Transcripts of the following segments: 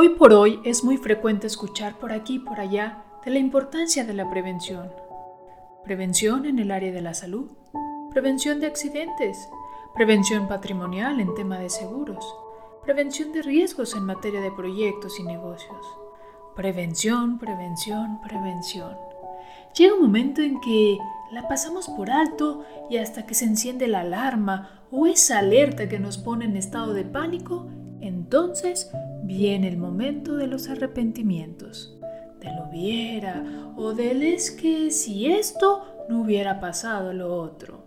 Hoy por hoy es muy frecuente escuchar por aquí y por allá de la importancia de la prevención. Prevención en el área de la salud, prevención de accidentes, prevención patrimonial en tema de seguros, prevención de riesgos en materia de proyectos y negocios. Prevención, prevención, prevención. Llega un momento en que la pasamos por alto y hasta que se enciende la alarma o esa alerta que nos pone en estado de pánico, entonces viene el momento de los arrepentimientos, del hubiera o del es que si esto no hubiera pasado lo otro.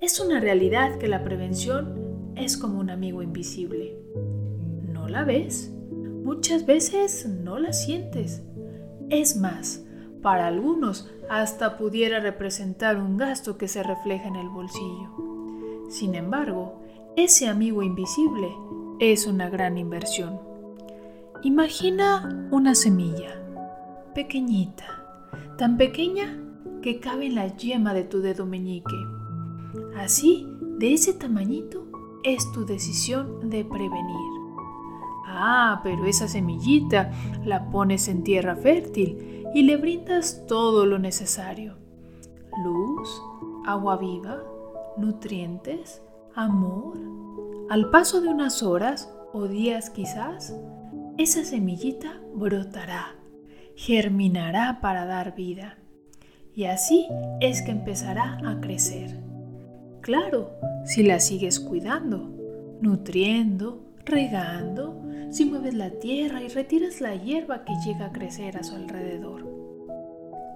Es una realidad que la prevención es como un amigo invisible. No la ves, muchas veces no la sientes. Es más, para algunos hasta pudiera representar un gasto que se refleja en el bolsillo. Sin embargo, ese amigo invisible es una gran inversión. Imagina una semilla, pequeñita, tan pequeña que cabe en la yema de tu dedo meñique. Así, de ese tamañito, es tu decisión de prevenir. Ah, pero esa semillita la pones en tierra fértil y le brindas todo lo necesario. Luz, agua viva, nutrientes, amor, al paso de unas horas o días quizás, esa semillita brotará, germinará para dar vida. Y así es que empezará a crecer. Claro, si la sigues cuidando, nutriendo, regando, si mueves la tierra y retiras la hierba que llega a crecer a su alrededor.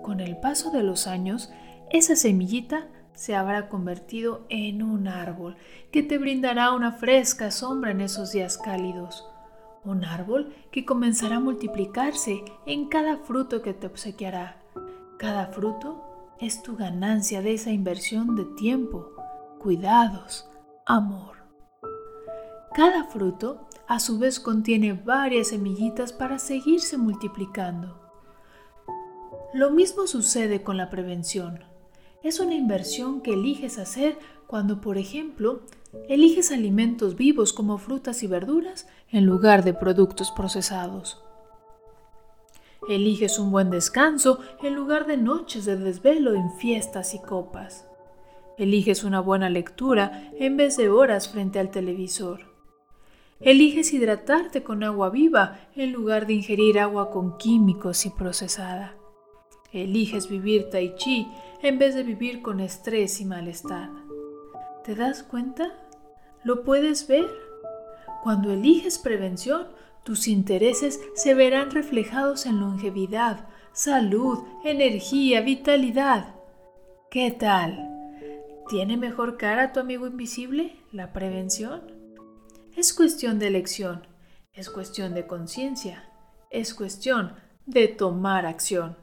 Con el paso de los años, esa semillita se habrá convertido en un árbol que te brindará una fresca sombra en esos días cálidos. Un árbol que comenzará a multiplicarse en cada fruto que te obsequiará. Cada fruto es tu ganancia de esa inversión de tiempo, cuidados, amor. Cada fruto a su vez contiene varias semillitas para seguirse multiplicando. Lo mismo sucede con la prevención es una inversión que eliges hacer cuando, por ejemplo, eliges alimentos vivos como frutas y verduras en lugar de productos procesados. Eliges un buen descanso en lugar de noches de desvelo en fiestas y copas. Eliges una buena lectura en vez de horas frente al televisor. Eliges hidratarte con agua viva en lugar de ingerir agua con químicos y procesada. Eliges vivir tai chi en vez de vivir con estrés y malestar. ¿Te das cuenta? ¿Lo puedes ver? Cuando eliges prevención, tus intereses se verán reflejados en longevidad, salud, energía, vitalidad. ¿Qué tal? ¿Tiene mejor cara tu amigo invisible, la prevención? Es cuestión de elección, es cuestión de conciencia, es cuestión de tomar acción.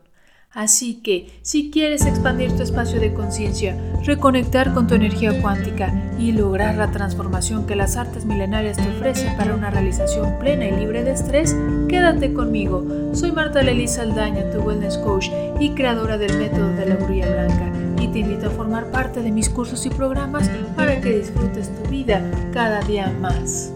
Así que, si quieres expandir tu espacio de conciencia, reconectar con tu energía cuántica y lograr la transformación que las artes milenarias te ofrecen para una realización plena y libre de estrés, quédate conmigo. Soy Marta Lely Saldaña, tu Wellness Coach y creadora del método de la brulla blanca, y te invito a formar parte de mis cursos y programas para que disfrutes tu vida cada día más.